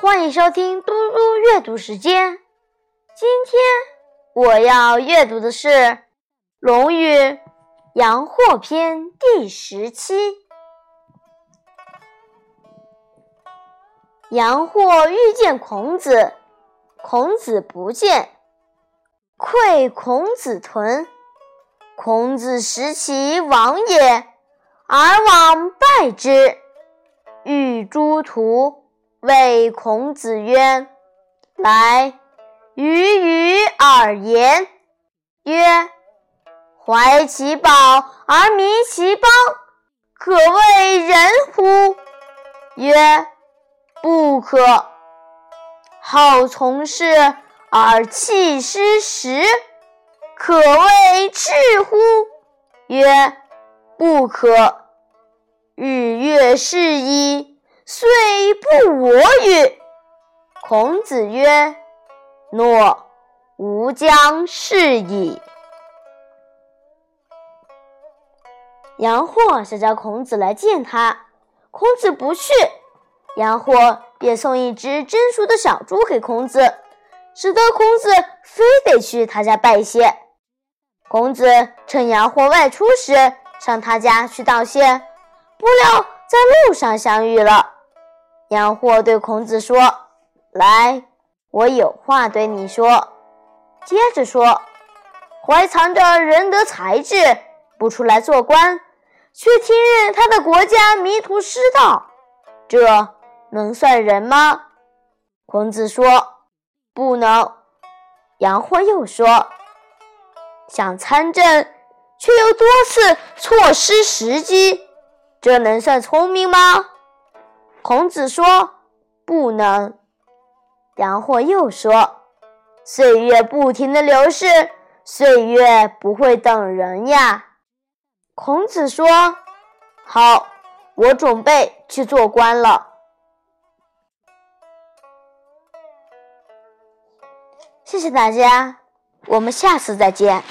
欢迎收听嘟嘟阅读时间。今天我要阅读的是《论语·阳货篇》第十七。阳货欲见孔子，孔子不见，窥孔子屯。孔子识其亡也，而往拜之。欲诸徒谓孔子曰：“来，与与尔言。”曰：“怀其宝而迷其邦，可谓仁乎？”曰：“不可。”好从事而弃失时，可谓智乎？曰：“不可。”日月是矣，虽不我与。孔子曰：“诺，吾将是矣。”杨货想叫孔子来见他，孔子不去，杨货便送一只蒸熟的小猪给孔子，使得孔子非得去他家拜谢。孔子趁杨货外出时，上他家去道谢。不料在路上相遇了，杨货对孔子说：“来，我有话对你说。”接着说：“怀藏着仁德才智，不出来做官，却听任他的国家迷途失道，这能算人吗？”孔子说：“不能。”杨货又说：“想参政，却又多次错失时机。”这能算聪明吗？孔子说：“不能。”杨货又说：“岁月不停的流逝，岁月不会等人呀。”孔子说：“好，我准备去做官了。”谢谢大家，我们下次再见。